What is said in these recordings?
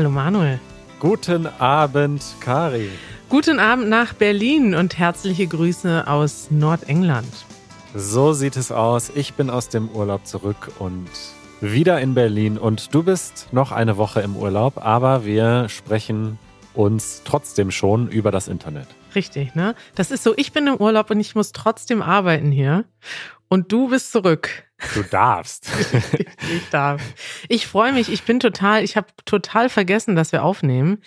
Hallo Manuel. Guten Abend, Kari. Guten Abend nach Berlin und herzliche Grüße aus Nordengland. So sieht es aus. Ich bin aus dem Urlaub zurück und wieder in Berlin. Und du bist noch eine Woche im Urlaub, aber wir sprechen uns trotzdem schon über das Internet. Richtig, ne? Das ist so, ich bin im Urlaub und ich muss trotzdem arbeiten hier. Und du bist zurück. Du darfst. ich darf. Ich freue mich. Ich bin total, ich habe total vergessen, dass wir aufnehmen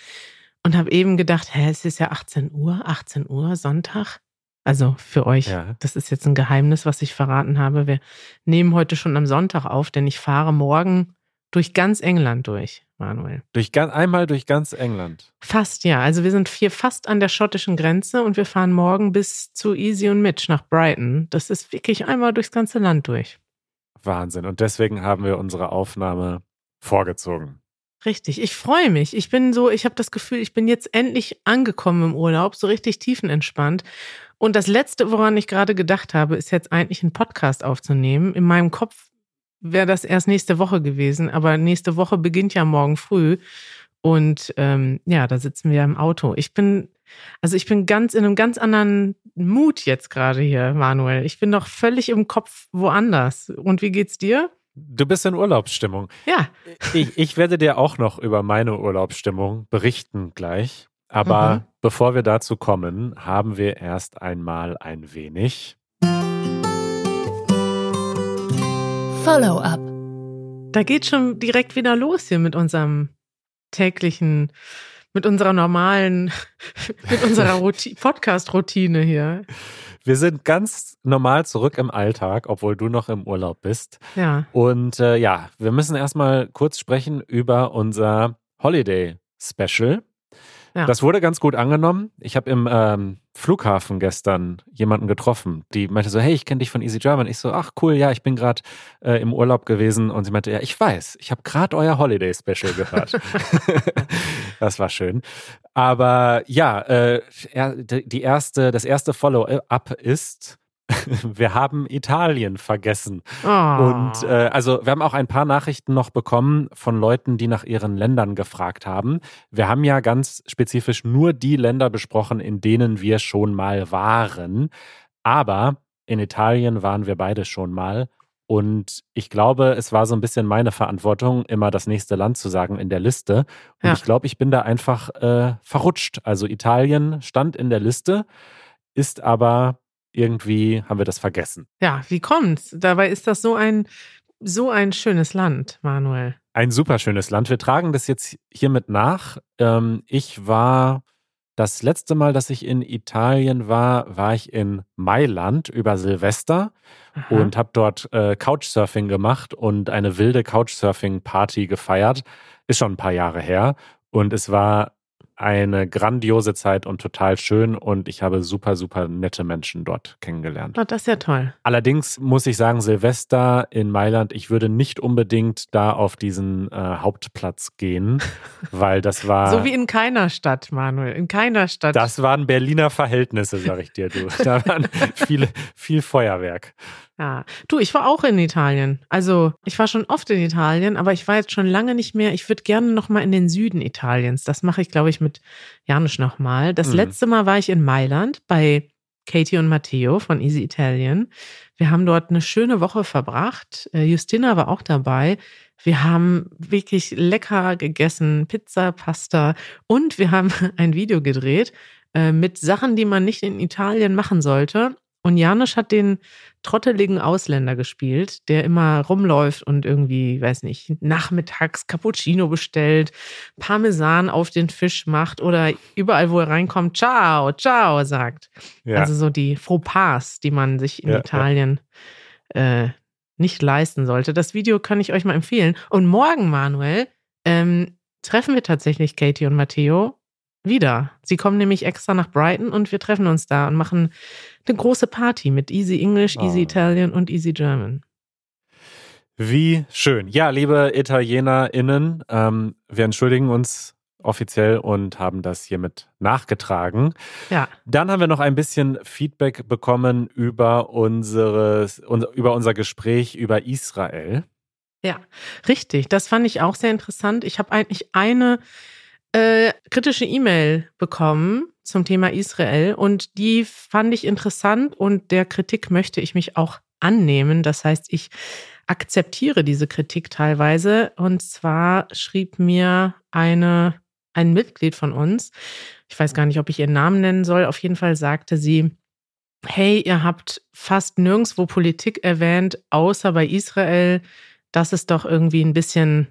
und habe eben gedacht, hä, es ist ja 18 Uhr, 18 Uhr, Sonntag. Also für euch, ja. das ist jetzt ein Geheimnis, was ich verraten habe. Wir nehmen heute schon am Sonntag auf, denn ich fahre morgen durch ganz England durch, Manuel. Durch einmal durch ganz England. Fast, ja. Also wir sind hier fast an der schottischen Grenze und wir fahren morgen bis zu Easy und Mitch nach Brighton. Das ist wirklich einmal durchs ganze Land durch. Wahnsinn. Und deswegen haben wir unsere Aufnahme vorgezogen. Richtig, ich freue mich. Ich bin so, ich habe das Gefühl, ich bin jetzt endlich angekommen im Urlaub, so richtig tiefenentspannt. Und das Letzte, woran ich gerade gedacht habe, ist jetzt eigentlich einen Podcast aufzunehmen. In meinem Kopf wäre das erst nächste Woche gewesen, aber nächste Woche beginnt ja morgen früh. Und ähm, ja, da sitzen wir im Auto. Ich bin, also ich bin ganz in einem ganz anderen Mut jetzt gerade hier, Manuel. Ich bin doch völlig im Kopf woanders. Und wie geht's dir? Du bist in Urlaubsstimmung. Ja. Ich, ich werde dir auch noch über meine Urlaubsstimmung berichten gleich. Aber mhm. bevor wir dazu kommen, haben wir erst einmal ein wenig Follow-up. Da geht schon direkt wieder los hier mit unserem täglichen, mit unserer normalen, mit unserer Podcast-Routine hier. Wir sind ganz normal zurück im Alltag, obwohl du noch im Urlaub bist. Ja. Und äh, ja, wir müssen erstmal kurz sprechen über unser Holiday Special. Ja. Das wurde ganz gut angenommen. Ich habe im ähm, Flughafen gestern jemanden getroffen, die meinte so, hey, ich kenne dich von Easy German. Ich so, ach cool, ja, ich bin gerade äh, im Urlaub gewesen. Und sie meinte, ja, ich weiß, ich habe gerade euer Holiday Special gehört. das war schön. Aber ja, äh, die erste, das erste Follow-up ist, wir haben Italien vergessen. Oh. Und äh, also wir haben auch ein paar Nachrichten noch bekommen von Leuten, die nach ihren Ländern gefragt haben. Wir haben ja ganz spezifisch nur die Länder besprochen, in denen wir schon mal waren. Aber in Italien waren wir beide schon mal. Und ich glaube, es war so ein bisschen meine Verantwortung, immer das nächste Land zu sagen in der Liste. Und ja. ich glaube, ich bin da einfach äh, verrutscht. Also Italien stand in der Liste, ist aber irgendwie haben wir das vergessen. Ja, wie kommt's? Dabei ist das so ein so ein schönes Land, Manuel. Ein super schönes Land. Wir tragen das jetzt hiermit nach. Ähm, ich war das letzte Mal, dass ich in Italien war, war ich in Mailand über Silvester Aha. und habe dort äh, Couchsurfing gemacht und eine wilde Couchsurfing-Party gefeiert. Ist schon ein paar Jahre her. Und es war eine grandiose Zeit und total schön und ich habe super, super nette Menschen dort kennengelernt. Oh, das ist ja toll. Allerdings muss ich sagen, Silvester in Mailand, ich würde nicht unbedingt da auf diesen äh, Hauptplatz gehen, weil das war. So wie in keiner Stadt, Manuel, in keiner Stadt. Das waren Berliner Verhältnisse, sag ich dir, du. Da waren viele, viel Feuerwerk. Ja, du, ich war auch in Italien. Also ich war schon oft in Italien, aber ich war jetzt schon lange nicht mehr. Ich würde gerne noch mal in den Süden Italiens. Das mache ich, glaube ich, mit Janusz noch mal. Das mhm. letzte Mal war ich in Mailand bei Katie und Matteo von Easy Italian. Wir haben dort eine schöne Woche verbracht. Äh, Justina war auch dabei. Wir haben wirklich lecker gegessen, Pizza, Pasta und wir haben ein Video gedreht äh, mit Sachen, die man nicht in Italien machen sollte. Und Janusz hat den trotteligen Ausländer gespielt, der immer rumläuft und irgendwie, weiß nicht, nachmittags Cappuccino bestellt, Parmesan auf den Fisch macht oder überall, wo er reinkommt, ciao, ciao sagt. Ja. Also so die Fauxpas, die man sich in ja, Italien ja. Äh, nicht leisten sollte. Das Video kann ich euch mal empfehlen. Und morgen, Manuel, ähm, treffen wir tatsächlich Katie und Matteo wieder. Sie kommen nämlich extra nach Brighton und wir treffen uns da und machen eine große Party mit Easy English, Easy oh. Italian und Easy German. Wie schön. Ja, liebe ItalienerInnen, ähm, wir entschuldigen uns offiziell und haben das hiermit nachgetragen. Ja. Dann haben wir noch ein bisschen Feedback bekommen über, unseres, über unser Gespräch über Israel. Ja, richtig. Das fand ich auch sehr interessant. Ich habe eigentlich eine äh, kritische E-Mail bekommen zum Thema Israel und die fand ich interessant und der Kritik möchte ich mich auch annehmen. Das heißt, ich akzeptiere diese Kritik teilweise. Und zwar schrieb mir eine, ein Mitglied von uns, ich weiß gar nicht, ob ich ihren Namen nennen soll, auf jeden Fall sagte sie, hey, ihr habt fast nirgendwo Politik erwähnt, außer bei Israel. Das ist doch irgendwie ein bisschen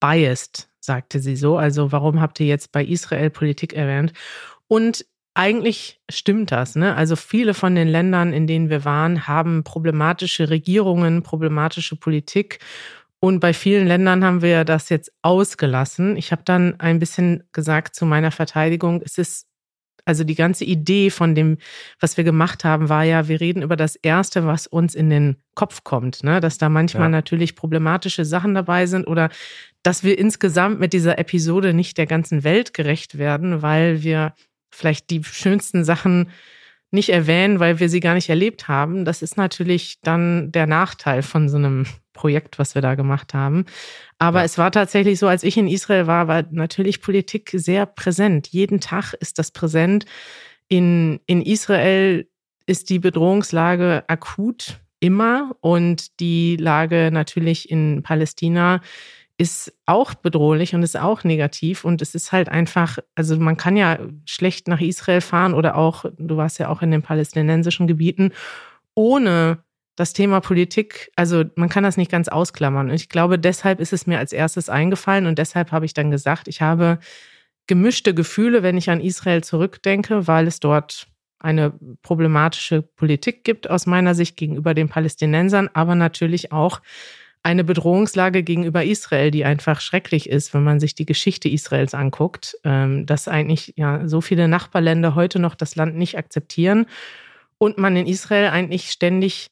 biased, sagte sie so. Also warum habt ihr jetzt bei Israel Politik erwähnt? Und eigentlich stimmt das. Ne? Also viele von den Ländern, in denen wir waren, haben problematische Regierungen, problematische Politik. Und bei vielen Ländern haben wir das jetzt ausgelassen. Ich habe dann ein bisschen gesagt zu meiner Verteidigung, es ist also die ganze Idee von dem, was wir gemacht haben, war ja, wir reden über das Erste, was uns in den Kopf kommt, ne? dass da manchmal ja. natürlich problematische Sachen dabei sind oder dass wir insgesamt mit dieser Episode nicht der ganzen Welt gerecht werden, weil wir vielleicht die schönsten Sachen nicht erwähnen, weil wir sie gar nicht erlebt haben. Das ist natürlich dann der Nachteil von so einem Projekt, was wir da gemacht haben. Aber ja. es war tatsächlich so, als ich in Israel war, war natürlich Politik sehr präsent. Jeden Tag ist das präsent. In, in Israel ist die Bedrohungslage akut immer und die Lage natürlich in Palästina ist auch bedrohlich und ist auch negativ. Und es ist halt einfach, also man kann ja schlecht nach Israel fahren oder auch, du warst ja auch in den palästinensischen Gebieten, ohne das Thema Politik, also man kann das nicht ganz ausklammern. Und ich glaube, deshalb ist es mir als erstes eingefallen und deshalb habe ich dann gesagt, ich habe gemischte Gefühle, wenn ich an Israel zurückdenke, weil es dort eine problematische Politik gibt aus meiner Sicht gegenüber den Palästinensern, aber natürlich auch eine Bedrohungslage gegenüber Israel, die einfach schrecklich ist, wenn man sich die Geschichte Israels anguckt, ähm, dass eigentlich ja so viele Nachbarländer heute noch das Land nicht akzeptieren und man in Israel eigentlich ständig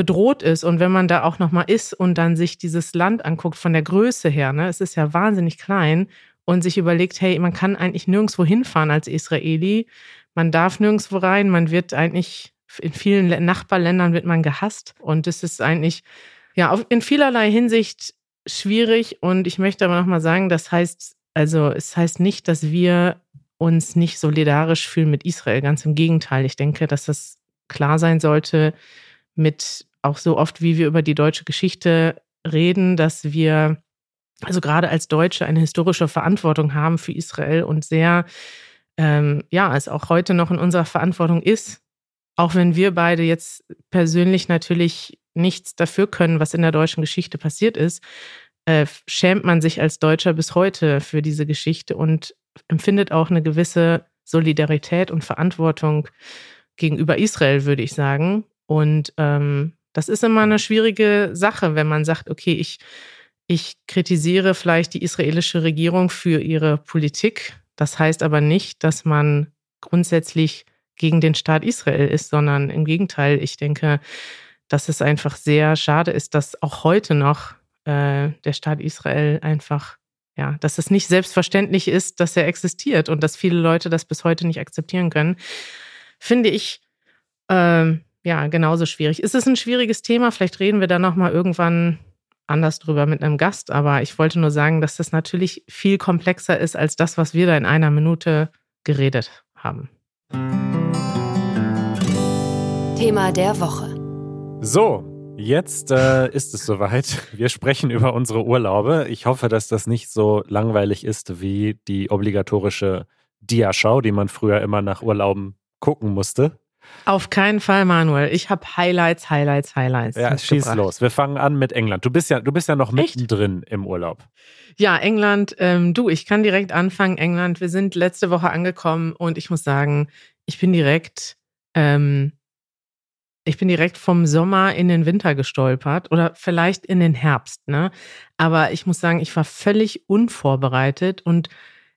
bedroht ist und wenn man da auch noch mal ist und dann sich dieses Land anguckt von der Größe her, ne, es ist ja wahnsinnig klein und sich überlegt, hey, man kann eigentlich nirgendwo hinfahren als Israeli, man darf nirgendwo rein, man wird eigentlich in vielen Nachbarländern wird man gehasst und es ist eigentlich ja, in vielerlei Hinsicht schwierig und ich möchte aber nochmal sagen, das heißt, also es heißt nicht, dass wir uns nicht solidarisch fühlen mit Israel. Ganz im Gegenteil. Ich denke, dass das klar sein sollte, mit auch so oft, wie wir über die deutsche Geschichte reden, dass wir also gerade als Deutsche eine historische Verantwortung haben für Israel und sehr, ähm, ja, es auch heute noch in unserer Verantwortung ist, auch wenn wir beide jetzt persönlich natürlich nichts dafür können, was in der deutschen Geschichte passiert ist, äh, schämt man sich als Deutscher bis heute für diese Geschichte und empfindet auch eine gewisse Solidarität und Verantwortung gegenüber Israel, würde ich sagen. Und ähm, das ist immer eine schwierige Sache, wenn man sagt, okay, ich, ich kritisiere vielleicht die israelische Regierung für ihre Politik. Das heißt aber nicht, dass man grundsätzlich gegen den Staat Israel ist, sondern im Gegenteil, ich denke, dass es einfach sehr schade ist, dass auch heute noch äh, der Staat Israel einfach, ja, dass es nicht selbstverständlich ist, dass er existiert und dass viele Leute das bis heute nicht akzeptieren können, finde ich äh, ja genauso schwierig. Ist es ein schwieriges Thema? Vielleicht reden wir da nochmal irgendwann anders drüber mit einem Gast, aber ich wollte nur sagen, dass das natürlich viel komplexer ist als das, was wir da in einer Minute geredet haben. Thema der Woche. So, jetzt äh, ist es soweit. Wir sprechen über unsere Urlaube. Ich hoffe, dass das nicht so langweilig ist wie die obligatorische Diaschau, die man früher immer nach Urlauben gucken musste. Auf keinen Fall, Manuel. Ich habe Highlights, Highlights, Highlights. Ja, schieß los. Wir fangen an mit England. Du bist ja, du bist ja noch mittendrin Echt? im Urlaub. Ja, England. Ähm, du, ich kann direkt anfangen. England. Wir sind letzte Woche angekommen und ich muss sagen, ich bin direkt ähm, ich bin direkt vom Sommer in den Winter gestolpert oder vielleicht in den Herbst, ne? Aber ich muss sagen, ich war völlig unvorbereitet und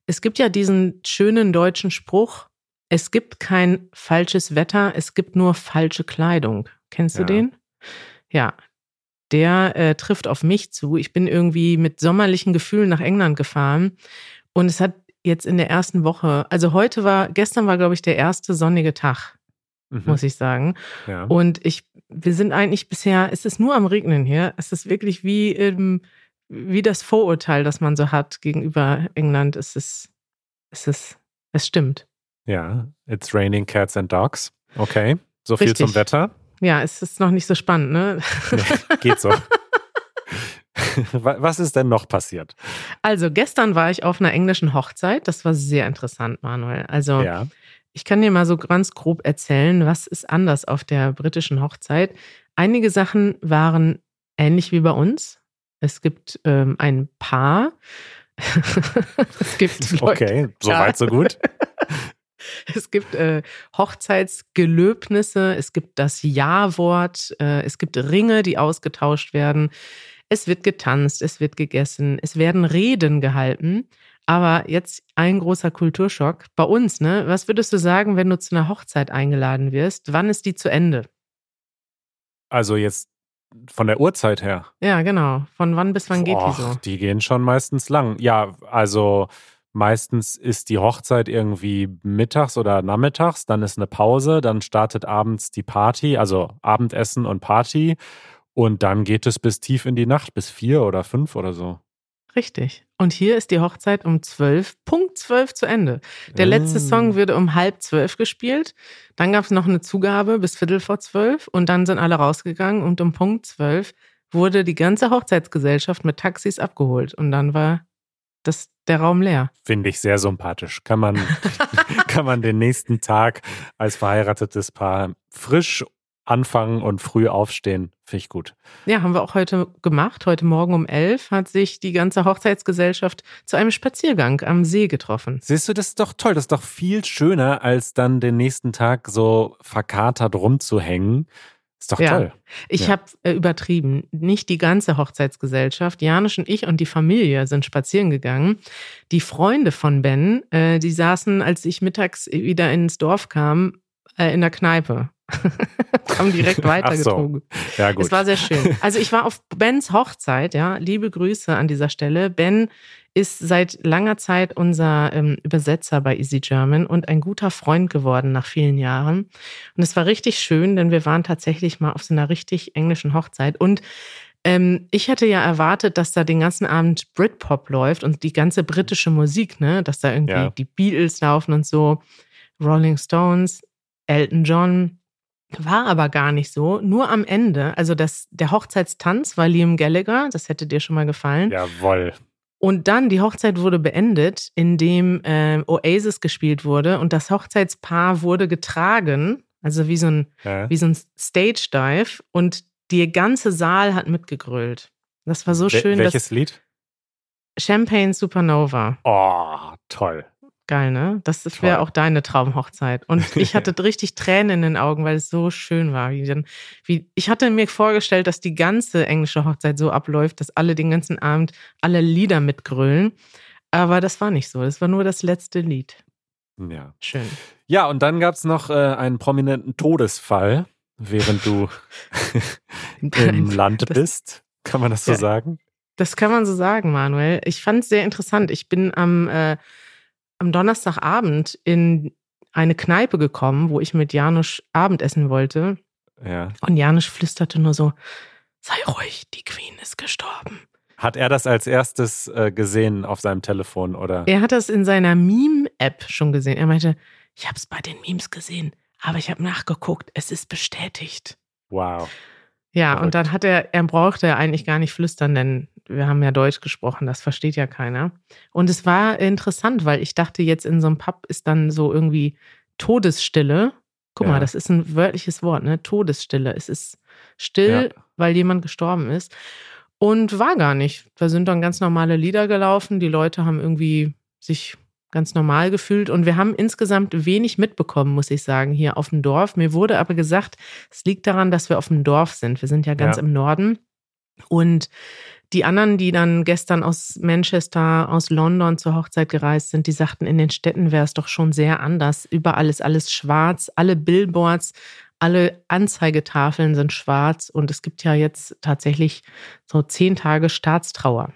es gibt ja diesen schönen deutschen Spruch, es gibt kein falsches Wetter, es gibt nur falsche Kleidung. Kennst du den? Ja, der äh, trifft auf mich zu. Ich bin irgendwie mit sommerlichen Gefühlen nach England gefahren und es hat jetzt in der ersten Woche, also heute war, gestern war, glaube ich, der erste sonnige Tag mhm. muss ich sagen. Ja. Und ich, wir sind eigentlich bisher, es ist nur am Regnen hier. Es ist wirklich wie, ähm, wie das Vorurteil, das man so hat gegenüber England. Es ist, es ist, es stimmt. Ja, it's raining cats and dogs. Okay, so viel Richtig. zum Wetter. Ja, es ist noch nicht so spannend, ne? Nee, geht so. Was ist denn noch passiert? Also, gestern war ich auf einer englischen Hochzeit. Das war sehr interessant, Manuel. Also, ja. ich kann dir mal so ganz grob erzählen, was ist anders auf der britischen Hochzeit. Einige Sachen waren ähnlich wie bei uns. Es gibt ähm, ein Paar. es gibt Leute. Okay, soweit so gut. Es gibt äh, Hochzeitsgelöbnisse, es gibt das Ja-Wort, äh, es gibt Ringe, die ausgetauscht werden. Es wird getanzt, es wird gegessen, es werden Reden gehalten. Aber jetzt ein großer Kulturschock. Bei uns, ne? Was würdest du sagen, wenn du zu einer Hochzeit eingeladen wirst? Wann ist die zu Ende? Also jetzt von der Uhrzeit her. Ja, genau. Von wann bis wann geht Och, die so? Die gehen schon meistens lang. Ja, also meistens ist die Hochzeit irgendwie mittags oder nachmittags, dann ist eine Pause, dann startet abends die Party, also Abendessen und Party. Und dann geht es bis tief in die Nacht, bis vier oder fünf oder so. Richtig. Und hier ist die Hochzeit um zwölf, Punkt zwölf zu Ende. Der letzte mm. Song wurde um halb zwölf gespielt. Dann gab es noch eine Zugabe bis Viertel vor zwölf und dann sind alle rausgegangen und um Punkt zwölf wurde die ganze Hochzeitsgesellschaft mit Taxis abgeholt. Und dann war das, der Raum leer. Finde ich sehr sympathisch. Kann man, kann man den nächsten Tag als verheiratetes Paar frisch anfangen und früh aufstehen. Finde ich gut. Ja, haben wir auch heute gemacht. Heute Morgen um elf hat sich die ganze Hochzeitsgesellschaft zu einem Spaziergang am See getroffen. Siehst du, das ist doch toll. Das ist doch viel schöner, als dann den nächsten Tag so verkatert rumzuhängen. Ist doch ja. toll. Ich ja. habe äh, übertrieben. Nicht die ganze Hochzeitsgesellschaft. Janusz und ich und die Familie sind spazieren gegangen. Die Freunde von Ben, äh, die saßen, als ich mittags wieder ins Dorf kam, äh, in der Kneipe. haben direkt weitergezogen. So. Ja, gut. Es war sehr schön. Also ich war auf Bens Hochzeit, ja. Liebe Grüße an dieser Stelle. Ben ist seit langer Zeit unser ähm, Übersetzer bei Easy German und ein guter Freund geworden nach vielen Jahren. Und es war richtig schön, denn wir waren tatsächlich mal auf so einer richtig englischen Hochzeit. Und ähm, ich hätte ja erwartet, dass da den ganzen Abend Britpop läuft und die ganze britische Musik, ne, dass da irgendwie ja. die Beatles laufen und so, Rolling Stones, Elton John. War aber gar nicht so. Nur am Ende, also das, der Hochzeitstanz war Liam Gallagher, das hätte dir schon mal gefallen. Jawoll. Und dann, die Hochzeit wurde beendet, indem äh, Oasis gespielt wurde und das Hochzeitspaar wurde getragen, also wie so ein, ja. wie so ein Stage Dive und der ganze Saal hat mitgegrölt. Das war so schön. Welches Lied? Champagne Supernova. Oh, toll. Geil, ne? Das wäre auch deine Traumhochzeit. Und ich hatte richtig Tränen in den Augen, weil es so schön war. Wie dann, wie, ich hatte mir vorgestellt, dass die ganze englische Hochzeit so abläuft, dass alle den ganzen Abend alle Lieder mitgrölen. Aber das war nicht so. Das war nur das letzte Lied. Ja. Schön. Ja, und dann gab es noch äh, einen prominenten Todesfall, während du im Land bist. Kann man das so ja, sagen? Das kann man so sagen, Manuel. Ich fand es sehr interessant. Ich bin am äh, am Donnerstagabend in eine Kneipe gekommen, wo ich mit Janusz Abendessen wollte. Ja. Und Janusz flüsterte nur so: Sei ruhig, die Queen ist gestorben. Hat er das als erstes äh, gesehen auf seinem Telefon, oder? Er hat das in seiner Meme-App schon gesehen. Er meinte, ich habe es bei den Memes gesehen, aber ich habe nachgeguckt, es ist bestätigt. Wow. Ja, Verrückt. und dann hat er, er brauchte eigentlich gar nicht flüstern, denn wir haben ja Deutsch gesprochen, das versteht ja keiner. Und es war interessant, weil ich dachte, jetzt in so einem Pub ist dann so irgendwie Todesstille. Guck ja. mal, das ist ein wörtliches Wort, ne? Todesstille. Es ist still, ja. weil jemand gestorben ist. Und war gar nicht. Da sind dann ganz normale Lieder gelaufen. Die Leute haben irgendwie sich ganz normal gefühlt. Und wir haben insgesamt wenig mitbekommen, muss ich sagen, hier auf dem Dorf. Mir wurde aber gesagt, es liegt daran, dass wir auf dem Dorf sind. Wir sind ja ganz ja. im Norden. Und die anderen, die dann gestern aus Manchester, aus London zur Hochzeit gereist sind, die sagten, in den Städten wäre es doch schon sehr anders. Überall ist alles schwarz, alle Billboards, alle Anzeigetafeln sind schwarz und es gibt ja jetzt tatsächlich so zehn Tage Staatstrauer.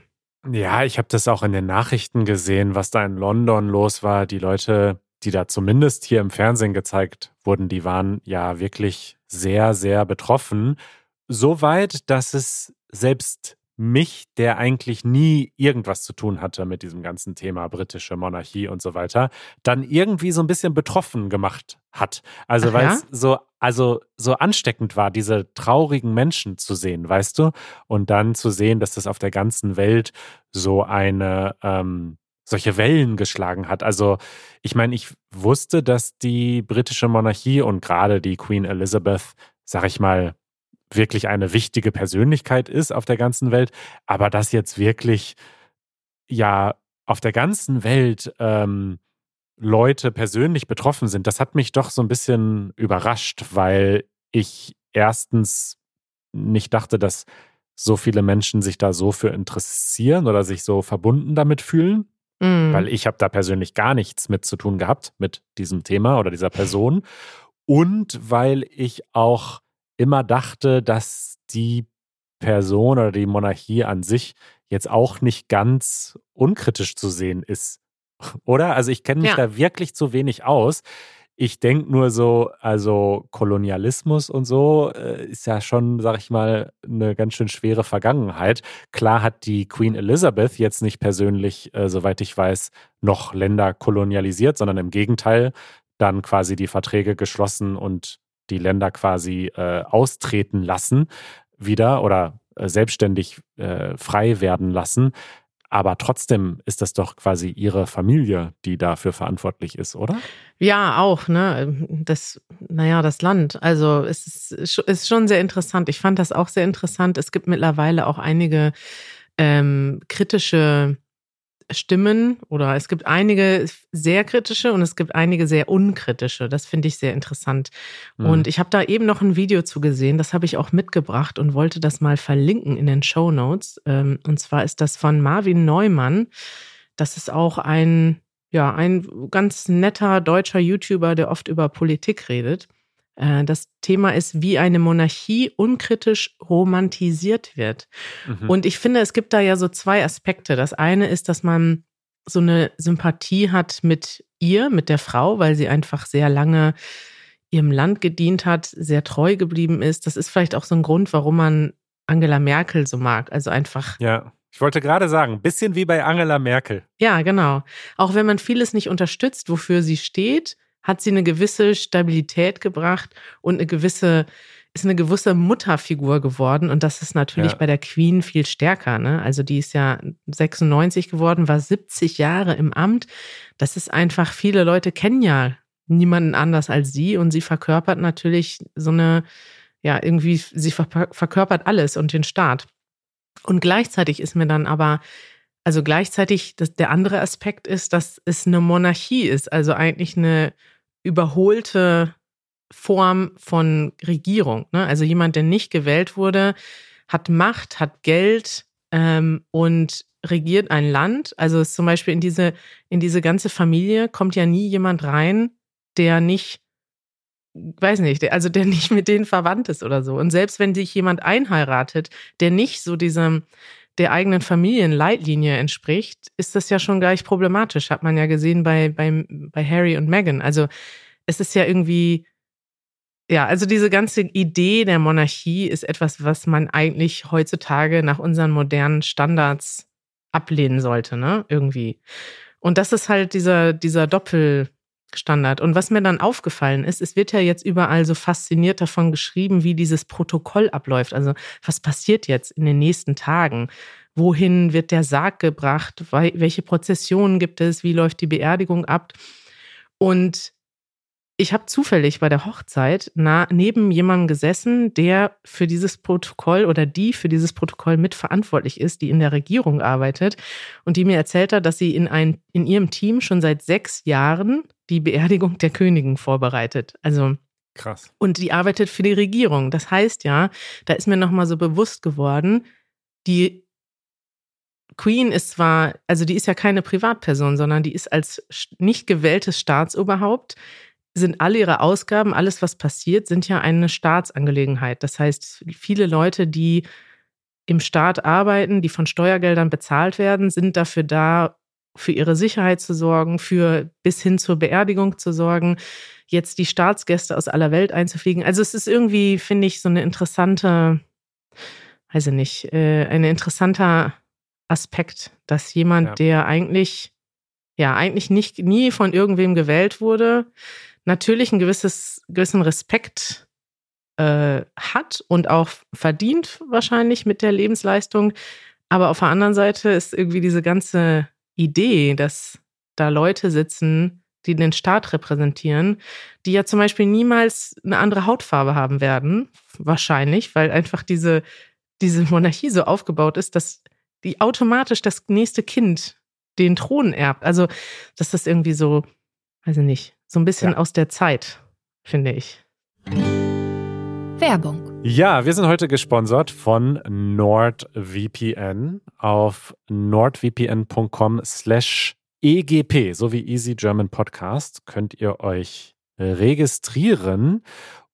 Ja, ich habe das auch in den Nachrichten gesehen, was da in London los war. Die Leute die da zumindest hier im Fernsehen gezeigt wurden, die waren ja wirklich sehr, sehr betroffen. So weit, dass es selbst mich, der eigentlich nie irgendwas zu tun hatte mit diesem ganzen Thema britische Monarchie und so weiter, dann irgendwie so ein bisschen betroffen gemacht hat. Also weil es ja? so, also so ansteckend war, diese traurigen Menschen zu sehen, weißt du? Und dann zu sehen, dass das auf der ganzen Welt so eine ähm, solche Wellen geschlagen hat. Also ich meine, ich wusste, dass die britische Monarchie und gerade die Queen Elizabeth, sag ich mal, wirklich eine wichtige Persönlichkeit ist auf der ganzen Welt, aber dass jetzt wirklich ja auf der ganzen Welt ähm, Leute persönlich betroffen sind, das hat mich doch so ein bisschen überrascht, weil ich erstens nicht dachte, dass so viele Menschen sich da so für interessieren oder sich so verbunden damit fühlen, mhm. weil ich habe da persönlich gar nichts mit zu tun gehabt mit diesem Thema oder dieser Person und weil ich auch immer dachte, dass die Person oder die Monarchie an sich jetzt auch nicht ganz unkritisch zu sehen ist. Oder? Also ich kenne mich ja. da wirklich zu wenig aus. Ich denke nur so, also Kolonialismus und so äh, ist ja schon, sag ich mal, eine ganz schön schwere Vergangenheit. Klar hat die Queen Elizabeth jetzt nicht persönlich, äh, soweit ich weiß, noch Länder kolonialisiert, sondern im Gegenteil dann quasi die Verträge geschlossen und die Länder quasi äh, austreten lassen wieder oder äh, selbstständig äh, frei werden lassen. Aber trotzdem ist das doch quasi ihre Familie, die dafür verantwortlich ist, oder? Ja, auch, ne? Das, naja, das Land. Also es ist, ist schon sehr interessant. Ich fand das auch sehr interessant. Es gibt mittlerweile auch einige ähm, kritische Stimmen oder es gibt einige sehr kritische und es gibt einige sehr unkritische. Das finde ich sehr interessant. Mhm. Und ich habe da eben noch ein Video zu gesehen, das habe ich auch mitgebracht und wollte das mal verlinken in den Show Notes. Ähm, und zwar ist das von Marvin Neumann. Das ist auch ein, ja, ein ganz netter deutscher YouTuber, der oft über Politik redet. Äh, das Thema ist, wie eine Monarchie unkritisch romantisiert wird. Mhm. Und ich finde, es gibt da ja so zwei Aspekte. Das eine ist, dass man so eine Sympathie hat mit ihr, mit der Frau, weil sie einfach sehr lange ihrem Land gedient hat, sehr treu geblieben ist. Das ist vielleicht auch so ein Grund, warum man Angela Merkel so mag. Also einfach. Ja. Ich wollte gerade sagen, ein bisschen wie bei Angela Merkel. Ja, genau. Auch wenn man vieles nicht unterstützt, wofür sie steht, hat sie eine gewisse Stabilität gebracht und eine gewisse, ist eine gewisse Mutterfigur geworden. Und das ist natürlich ja. bei der Queen viel stärker. Ne? Also die ist ja 96 geworden, war 70 Jahre im Amt. Das ist einfach, viele Leute kennen ja niemanden anders als sie und sie verkörpert natürlich so eine, ja, irgendwie, sie verkörpert alles und den Staat. Und gleichzeitig ist mir dann aber also gleichzeitig, das, der andere Aspekt ist, dass es eine Monarchie ist, also eigentlich eine überholte Form von Regierung. Ne? Also jemand, der nicht gewählt wurde, hat Macht, hat Geld ähm, und regiert ein Land. Also zum Beispiel in diese, in diese ganze Familie kommt ja nie jemand rein, der nicht, weiß nicht, der, also der nicht mit denen verwandt ist oder so. Und selbst wenn sich jemand einheiratet, der nicht so diesem, der eigenen Familienleitlinie entspricht, ist das ja schon gleich problematisch, hat man ja gesehen bei, bei, bei Harry und Meghan. Also es ist ja irgendwie, ja, also diese ganze Idee der Monarchie ist etwas, was man eigentlich heutzutage nach unseren modernen Standards ablehnen sollte, ne? Irgendwie. Und das ist halt dieser, dieser Doppelstandard. Und was mir dann aufgefallen ist, es wird ja jetzt überall so fasziniert davon geschrieben, wie dieses Protokoll abläuft. Also was passiert jetzt in den nächsten Tagen? Wohin wird der Sarg gebracht? Welche Prozessionen gibt es? Wie läuft die Beerdigung ab? Und ich habe zufällig bei der Hochzeit na, neben jemandem gesessen, der für dieses Protokoll oder die für dieses Protokoll mitverantwortlich ist, die in der Regierung arbeitet und die mir erzählt hat, dass sie in, ein, in ihrem Team schon seit sechs Jahren die Beerdigung der Königin vorbereitet. Also krass. Und die arbeitet für die Regierung. Das heißt ja, da ist mir nochmal so bewusst geworden, die Queen ist zwar, also die ist ja keine Privatperson, sondern die ist als nicht gewähltes Staatsoberhaupt sind alle ihre Ausgaben, alles, was passiert, sind ja eine Staatsangelegenheit. Das heißt, viele Leute, die im Staat arbeiten, die von Steuergeldern bezahlt werden, sind dafür da, für ihre Sicherheit zu sorgen, für bis hin zur Beerdigung zu sorgen, jetzt die Staatsgäste aus aller Welt einzufliegen. Also es ist irgendwie, finde ich, so eine interessante, weiß ich nicht, äh, ein interessanter Aspekt, dass jemand, ja. der eigentlich, ja, eigentlich nicht nie von irgendwem gewählt wurde, natürlich ein gewisses, gewissen Respekt äh, hat und auch verdient wahrscheinlich mit der Lebensleistung. Aber auf der anderen Seite ist irgendwie diese ganze Idee, dass da Leute sitzen, die den Staat repräsentieren, die ja zum Beispiel niemals eine andere Hautfarbe haben werden, wahrscheinlich, weil einfach diese, diese Monarchie so aufgebaut ist, dass die automatisch das nächste Kind den Thron erbt. Also, dass das irgendwie so, weiß ich nicht, so ein bisschen ja. aus der Zeit, finde ich. Werbung. Ja, wir sind heute gesponsert von NordVPN. Auf nordvpn.com slash EGP, so wie Easy German Podcast, könnt ihr euch registrieren.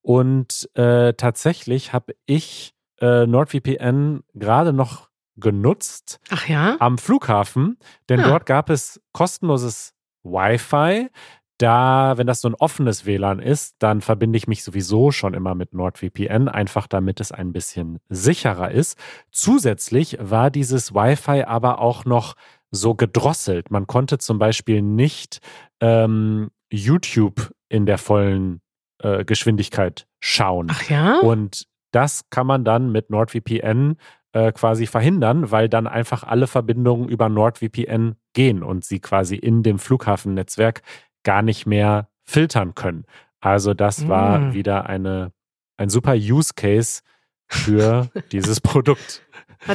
Und äh, tatsächlich habe ich äh, NordVPN gerade noch genutzt. Ach ja? Am Flughafen, denn ja. Ah. dort gab es kostenloses Wi-Fi. Da, wenn das so ein offenes WLAN ist, dann verbinde ich mich sowieso schon immer mit NordVPN, einfach damit es ein bisschen sicherer ist. Zusätzlich war dieses Wi-Fi aber auch noch so gedrosselt. Man konnte zum Beispiel nicht ähm, YouTube in der vollen äh, Geschwindigkeit schauen. Ach ja? Und das kann man dann mit NordVPN äh, quasi verhindern, weil dann einfach alle Verbindungen über NordVPN gehen und sie quasi in dem Flughafennetzwerk gar nicht mehr filtern können. Also das war mm. wieder eine, ein super Use Case für dieses Produkt.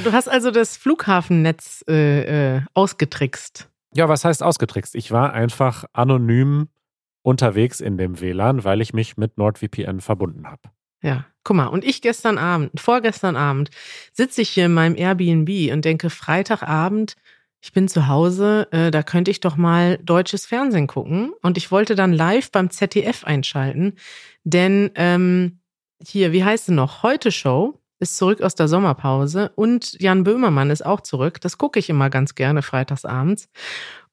Du hast also das Flughafennetz äh, äh, ausgetrickst. Ja, was heißt ausgetrickst? Ich war einfach anonym unterwegs in dem WLAN, weil ich mich mit NordVPN verbunden habe. Ja, guck mal, und ich gestern Abend, vorgestern Abend, sitze ich hier in meinem Airbnb und denke, Freitagabend, ich bin zu Hause, äh, da könnte ich doch mal deutsches Fernsehen gucken. Und ich wollte dann live beim ZDF einschalten, denn ähm, hier, wie heißt sie noch? Heute Show ist zurück aus der Sommerpause und Jan Böhmermann ist auch zurück. Das gucke ich immer ganz gerne freitagsabends.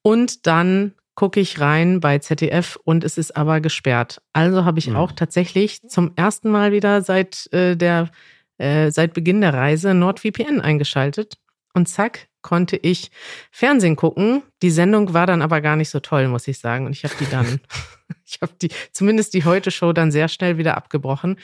Und dann gucke ich rein bei ZDF und es ist aber gesperrt. Also habe ich mhm. auch tatsächlich zum ersten Mal wieder seit äh, der äh, seit Beginn der Reise NordVPN eingeschaltet und zack konnte ich Fernsehen gucken. Die Sendung war dann aber gar nicht so toll, muss ich sagen. Und ich habe die dann, ich habe die zumindest die heute Show dann sehr schnell wieder abgebrochen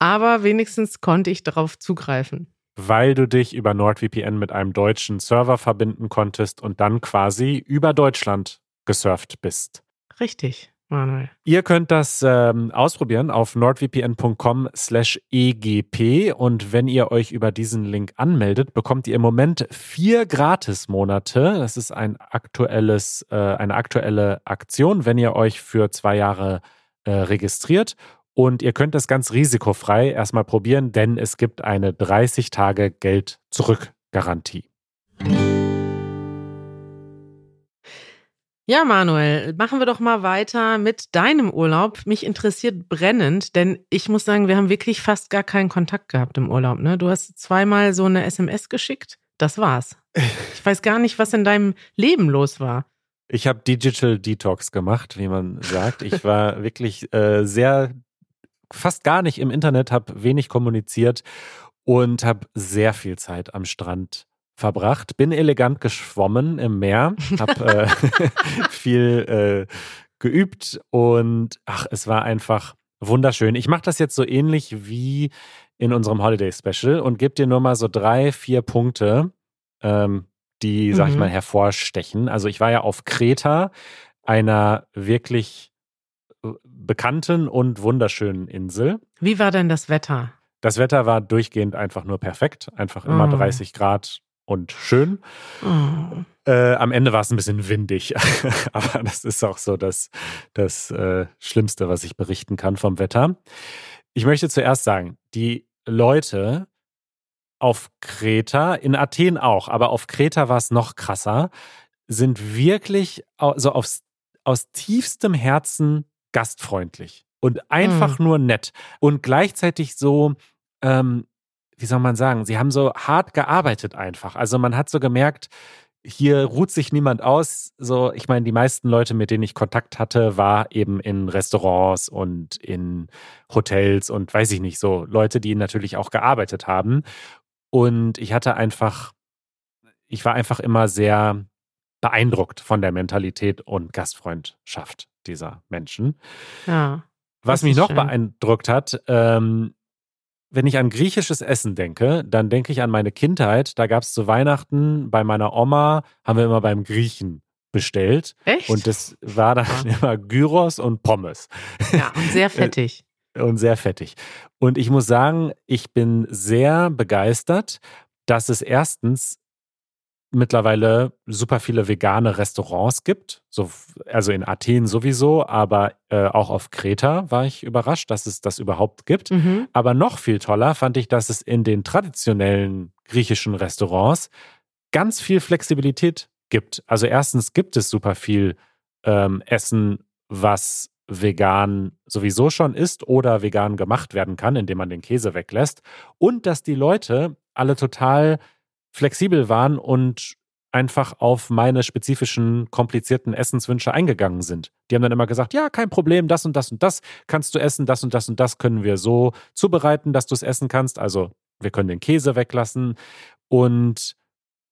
aber wenigstens konnte ich darauf zugreifen. Weil du dich über NordVPN mit einem deutschen Server verbinden konntest und dann quasi über Deutschland gesurft bist. Richtig. Manuel. Ihr könnt das ähm, ausprobieren auf nordvpn.com slash egp und wenn ihr euch über diesen Link anmeldet, bekommt ihr im Moment vier Gratis-Monate. Das ist ein aktuelles, äh, eine aktuelle Aktion, wenn ihr euch für zwei Jahre äh, registriert und ihr könnt das ganz risikofrei erstmal probieren, denn es gibt eine 30 Tage Geld-Zurück-Garantie. Ja, Manuel, machen wir doch mal weiter mit deinem Urlaub. Mich interessiert brennend, denn ich muss sagen, wir haben wirklich fast gar keinen Kontakt gehabt im Urlaub. Ne? Du hast zweimal so eine SMS geschickt. Das war's. Ich weiß gar nicht, was in deinem Leben los war. Ich habe Digital Detox gemacht, wie man sagt. Ich war wirklich äh, sehr fast gar nicht im Internet, habe wenig kommuniziert und habe sehr viel Zeit am Strand verbracht. Bin elegant geschwommen im Meer, habe äh, viel äh, geübt und ach, es war einfach wunderschön. Ich mache das jetzt so ähnlich wie in unserem Holiday Special und gebe dir nur mal so drei, vier Punkte, ähm, die, sag ich mhm. mal, hervorstechen. Also ich war ja auf Kreta, einer wirklich bekannten und wunderschönen Insel. Wie war denn das Wetter? Das Wetter war durchgehend einfach nur perfekt, einfach immer oh. 30 Grad und schön. Oh. Äh, am Ende war es ein bisschen windig, aber das ist auch so das, das äh, Schlimmste, was ich berichten kann vom Wetter. Ich möchte zuerst sagen, die Leute auf Kreta, in Athen auch, aber auf Kreta war es noch krasser, sind wirklich so aus, aus tiefstem Herzen gastfreundlich und einfach mhm. nur nett und gleichzeitig so, ähm, wie soll man sagen, sie haben so hart gearbeitet einfach. Also man hat so gemerkt, hier ruht sich niemand aus. So, ich meine, die meisten Leute, mit denen ich Kontakt hatte, war eben in Restaurants und in Hotels und weiß ich nicht, so Leute, die natürlich auch gearbeitet haben. Und ich hatte einfach, ich war einfach immer sehr beeindruckt von der Mentalität und Gastfreundschaft dieser Menschen. Ja. Was mich noch schön. beeindruckt hat, ähm, wenn ich an griechisches Essen denke, dann denke ich an meine Kindheit. Da gab es zu Weihnachten bei meiner Oma, haben wir immer beim Griechen bestellt. Echt? Und das war dann ja. immer Gyros und Pommes. Ja, und sehr fettig. und sehr fettig. Und ich muss sagen, ich bin sehr begeistert, dass es erstens mittlerweile super viele vegane Restaurants gibt. So, also in Athen sowieso, aber äh, auch auf Kreta war ich überrascht, dass es das überhaupt gibt. Mhm. Aber noch viel toller fand ich, dass es in den traditionellen griechischen Restaurants ganz viel Flexibilität gibt. Also erstens gibt es super viel ähm, Essen, was vegan sowieso schon ist oder vegan gemacht werden kann, indem man den Käse weglässt. Und dass die Leute alle total flexibel waren und einfach auf meine spezifischen, komplizierten Essenswünsche eingegangen sind. Die haben dann immer gesagt, ja, kein Problem, das und das und das kannst du essen, das und das und das können wir so zubereiten, dass du es essen kannst. Also wir können den Käse weglassen. Und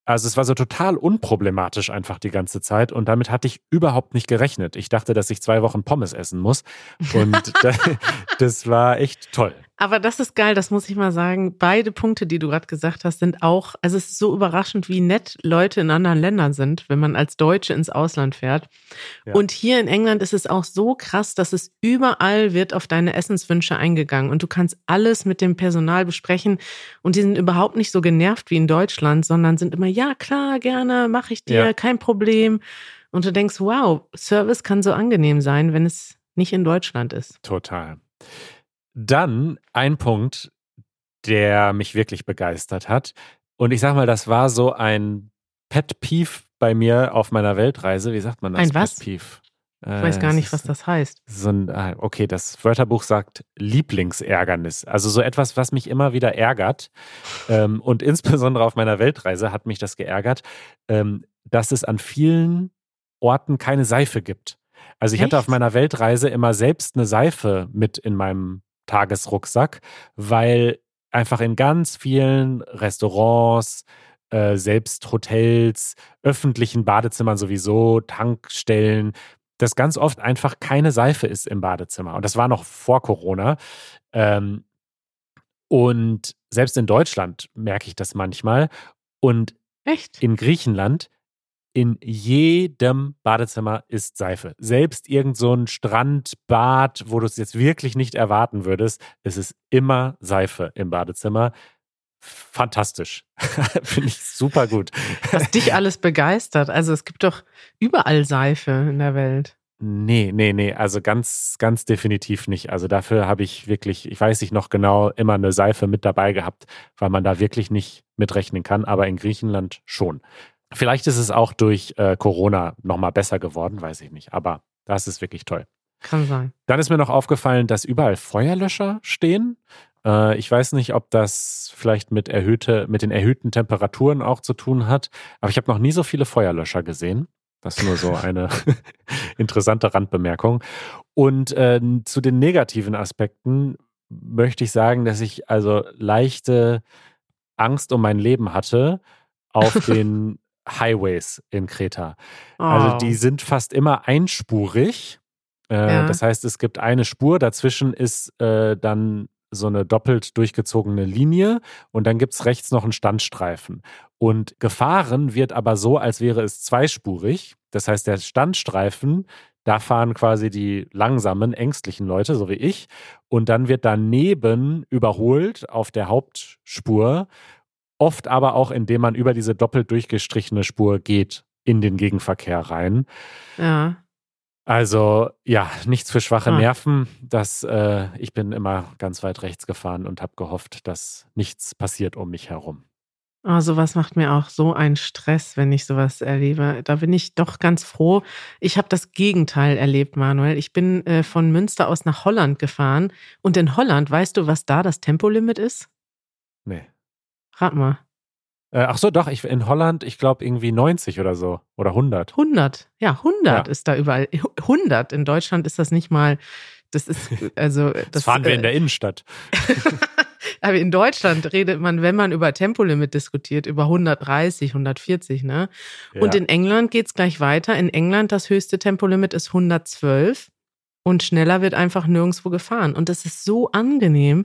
also es war so total unproblematisch einfach die ganze Zeit und damit hatte ich überhaupt nicht gerechnet. Ich dachte, dass ich zwei Wochen Pommes essen muss und das war echt toll. Aber das ist geil, das muss ich mal sagen. Beide Punkte, die du gerade gesagt hast, sind auch, also es ist so überraschend, wie nett Leute in anderen Ländern sind, wenn man als Deutsche ins Ausland fährt. Ja. Und hier in England ist es auch so krass, dass es überall wird auf deine Essenswünsche eingegangen und du kannst alles mit dem Personal besprechen und die sind überhaupt nicht so genervt wie in Deutschland, sondern sind immer, ja klar, gerne, mache ich dir, ja. kein Problem. Und du denkst, wow, Service kann so angenehm sein, wenn es nicht in Deutschland ist. Total. Dann ein Punkt, der mich wirklich begeistert hat. Und ich sag mal, das war so ein Pet Peeve bei mir auf meiner Weltreise. Wie sagt man das? Ein was? Pet Peeve. Ich weiß gar nicht, was das heißt. So ein, ah, okay, das Wörterbuch sagt Lieblingsärgernis. Also so etwas, was mich immer wieder ärgert. Ähm, und insbesondere auf meiner Weltreise hat mich das geärgert, ähm, dass es an vielen Orten keine Seife gibt. Also ich Echt? hatte auf meiner Weltreise immer selbst eine Seife mit in meinem Tagesrucksack, weil einfach in ganz vielen Restaurants, äh, selbst Hotels, öffentlichen Badezimmern sowieso, Tankstellen, dass ganz oft einfach keine Seife ist im Badezimmer. Und das war noch vor Corona. Ähm, und selbst in Deutschland merke ich das manchmal. Und Echt? in Griechenland in jedem Badezimmer ist Seife. Selbst irgend so ein Strandbad, wo du es jetzt wirklich nicht erwarten würdest, es ist immer Seife im Badezimmer. Fantastisch. Finde ich super gut. Was dich alles begeistert. Also es gibt doch überall Seife in der Welt. Nee, nee, nee, also ganz, ganz definitiv nicht. Also dafür habe ich wirklich, ich weiß nicht noch genau, immer eine Seife mit dabei gehabt, weil man da wirklich nicht mitrechnen kann, aber in Griechenland schon. Vielleicht ist es auch durch äh, Corona nochmal besser geworden, weiß ich nicht. Aber das ist wirklich toll. Kann sein. Dann ist mir noch aufgefallen, dass überall Feuerlöscher stehen. Äh, ich weiß nicht, ob das vielleicht mit, erhöhte, mit den erhöhten Temperaturen auch zu tun hat. Aber ich habe noch nie so viele Feuerlöscher gesehen. Das ist nur so eine interessante Randbemerkung. Und äh, zu den negativen Aspekten möchte ich sagen, dass ich also leichte Angst um mein Leben hatte auf den Highways in Kreta. Oh. Also die oh. sind fast immer einspurig. Äh, ja. Das heißt, es gibt eine Spur, dazwischen ist äh, dann so eine doppelt durchgezogene Linie und dann gibt es rechts noch einen Standstreifen. Und gefahren wird aber so, als wäre es zweispurig. Das heißt, der Standstreifen, da fahren quasi die langsamen, ängstlichen Leute, so wie ich. Und dann wird daneben überholt auf der Hauptspur Oft aber auch, indem man über diese doppelt durchgestrichene Spur geht in den Gegenverkehr rein. Ja. Also ja, nichts für schwache ah. Nerven. Das, äh, ich bin immer ganz weit rechts gefahren und habe gehofft, dass nichts passiert um mich herum. Oh, sowas macht mir auch so einen Stress, wenn ich sowas erlebe. Da bin ich doch ganz froh. Ich habe das Gegenteil erlebt, Manuel. Ich bin äh, von Münster aus nach Holland gefahren. Und in Holland, weißt du, was da das Tempolimit ist? Nee. Rat mal. Äh, ach so, doch, ich, in Holland, ich glaube irgendwie 90 oder so. Oder 100. 100, ja, 100 ja. ist da überall. 100. In Deutschland ist das nicht mal, das ist, also. Das, das fahren wir in äh, der Innenstadt. Aber in Deutschland redet man, wenn man über Tempolimit diskutiert, über 130, 140, ne? Ja. Und in England geht es gleich weiter. In England das höchste Tempolimit ist 112. Und schneller wird einfach nirgendwo gefahren. Und das ist so angenehm.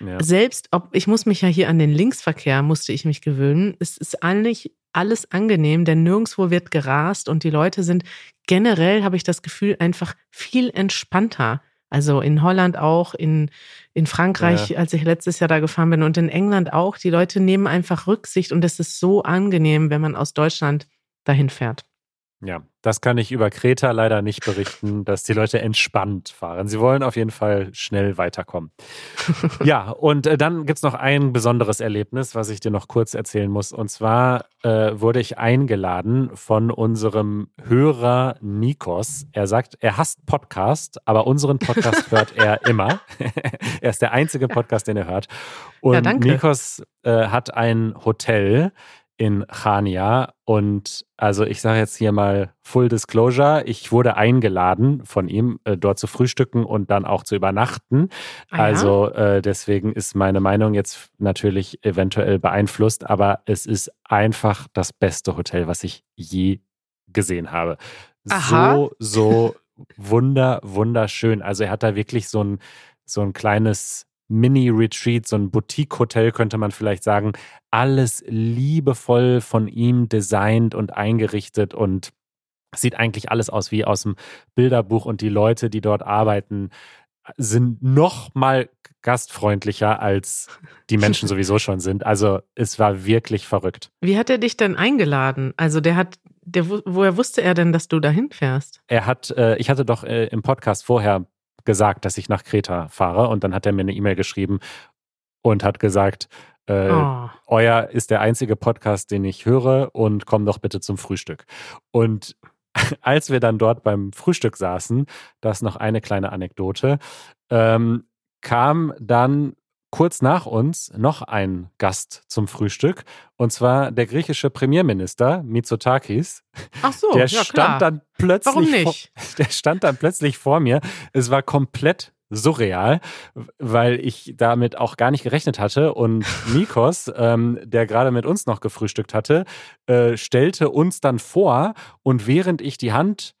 Ja. Selbst ob, ich muss mich ja hier an den Linksverkehr, musste ich mich gewöhnen. Es ist eigentlich alles angenehm, denn nirgendwo wird gerast und die Leute sind generell, habe ich das Gefühl, einfach viel entspannter. Also in Holland auch, in, in Frankreich, ja. als ich letztes Jahr da gefahren bin und in England auch. Die Leute nehmen einfach Rücksicht und es ist so angenehm, wenn man aus Deutschland dahin fährt. Ja, das kann ich über Kreta leider nicht berichten, dass die Leute entspannt fahren. Sie wollen auf jeden Fall schnell weiterkommen. ja, und äh, dann gibt es noch ein besonderes Erlebnis, was ich dir noch kurz erzählen muss. Und zwar äh, wurde ich eingeladen von unserem Hörer Nikos. Er sagt, er hasst Podcast, aber unseren Podcast hört er immer. er ist der einzige Podcast, den er hört. Und ja, Nikos äh, hat ein Hotel in Chania. Und also ich sage jetzt hier mal Full Disclosure, ich wurde eingeladen von ihm, äh, dort zu frühstücken und dann auch zu übernachten. Ah, ja? Also äh, deswegen ist meine Meinung jetzt natürlich eventuell beeinflusst, aber es ist einfach das beste Hotel, was ich je gesehen habe. Aha. So, so wunder, wunderschön. Also er hat da wirklich so ein, so ein kleines Mini-Retreat, so ein Boutique-Hotel könnte man vielleicht sagen. Alles liebevoll von ihm designt und eingerichtet und sieht eigentlich alles aus wie aus dem Bilderbuch und die Leute, die dort arbeiten, sind noch mal gastfreundlicher als die Menschen sowieso schon sind. Also es war wirklich verrückt. Wie hat er dich denn eingeladen? Also der hat, der, woher wusste er denn, dass du dahin fährst? Er hat, äh, ich hatte doch äh, im Podcast vorher gesagt, dass ich nach Kreta fahre. Und dann hat er mir eine E-Mail geschrieben und hat gesagt, äh, oh. euer ist der einzige Podcast, den ich höre und komm doch bitte zum Frühstück. Und als wir dann dort beim Frühstück saßen, das noch eine kleine Anekdote, ähm, kam dann kurz nach uns noch ein Gast zum Frühstück und zwar der griechische Premierminister Mitsotakis. Ach so, der ja, stand klar. dann plötzlich Warum nicht? Vor, der stand dann plötzlich vor mir. Es war komplett surreal, weil ich damit auch gar nicht gerechnet hatte. Und Nikos, ähm, der gerade mit uns noch gefrühstückt hatte, äh, stellte uns dann vor und während ich die Hand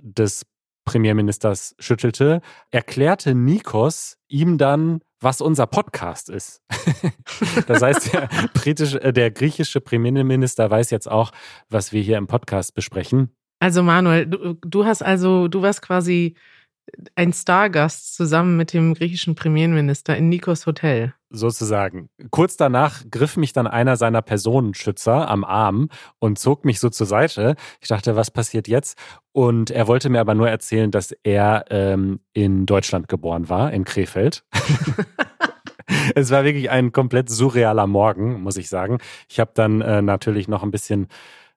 des Premierministers schüttelte, erklärte Nikos ihm dann, was unser Podcast ist. das heißt, der, britische, äh, der griechische Premierminister weiß jetzt auch, was wir hier im Podcast besprechen. Also Manuel, du, du hast also, du warst quasi ein Stargast zusammen mit dem griechischen Premierminister in Nikos Hotel. Sozusagen. Kurz danach griff mich dann einer seiner Personenschützer am Arm und zog mich so zur Seite. Ich dachte, was passiert jetzt? Und er wollte mir aber nur erzählen, dass er ähm, in Deutschland geboren war, in Krefeld. es war wirklich ein komplett surrealer Morgen, muss ich sagen. Ich habe dann äh, natürlich noch ein bisschen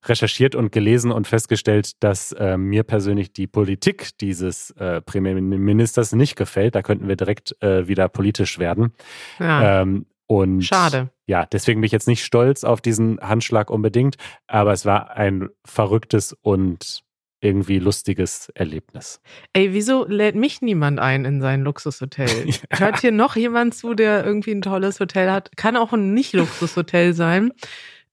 recherchiert und gelesen und festgestellt, dass äh, mir persönlich die Politik dieses äh, Premierministers nicht gefällt. Da könnten wir direkt äh, wieder politisch werden. Ja. Ähm, und Schade. Ja, deswegen bin ich jetzt nicht stolz auf diesen Handschlag unbedingt, aber es war ein verrücktes und irgendwie lustiges Erlebnis. Ey, wieso lädt mich niemand ein in sein Luxushotel? ja. Hört hier noch jemand zu, der irgendwie ein tolles Hotel hat? Kann auch ein Nicht-Luxushotel sein.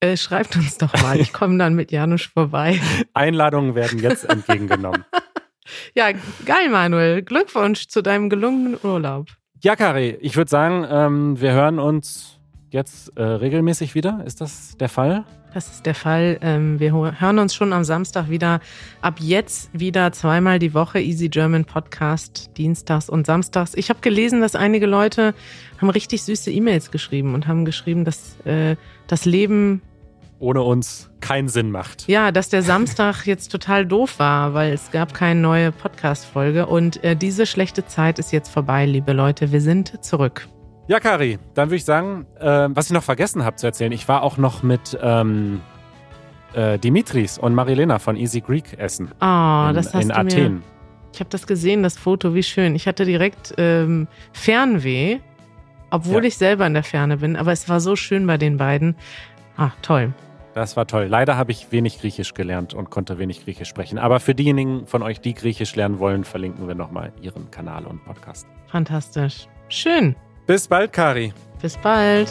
Äh, schreibt uns doch mal. Ich komme dann mit Janusz vorbei. Einladungen werden jetzt entgegengenommen. ja, geil, Manuel. Glückwunsch zu deinem gelungenen Urlaub. Ja, Kari, ich würde sagen, ähm, wir hören uns jetzt äh, regelmäßig wieder. Ist das der Fall? Das ist der Fall. Ähm, wir hören uns schon am Samstag wieder. Ab jetzt wieder zweimal die Woche Easy German Podcast, dienstags und samstags. Ich habe gelesen, dass einige Leute haben richtig süße E-Mails geschrieben und haben geschrieben, dass äh, das Leben ohne uns keinen Sinn macht. Ja, dass der Samstag jetzt total doof war, weil es gab keine neue Podcast-Folge. Und äh, diese schlechte Zeit ist jetzt vorbei, liebe Leute. Wir sind zurück. Ja, Kari, dann würde ich sagen, äh, was ich noch vergessen habe zu erzählen, ich war auch noch mit ähm, äh, Dimitris und Marilena von Easy Greek essen. Oh, in, das hast in du Athen. Mir, ich habe das gesehen, das Foto, wie schön. Ich hatte direkt ähm, Fernweh, obwohl ja. ich selber in der Ferne bin, aber es war so schön bei den beiden. Ach, toll. Das war toll. Leider habe ich wenig Griechisch gelernt und konnte wenig Griechisch sprechen. Aber für diejenigen von euch, die Griechisch lernen wollen, verlinken wir nochmal ihren Kanal und Podcast. Fantastisch. Schön. Bis bald, Kari. Bis bald.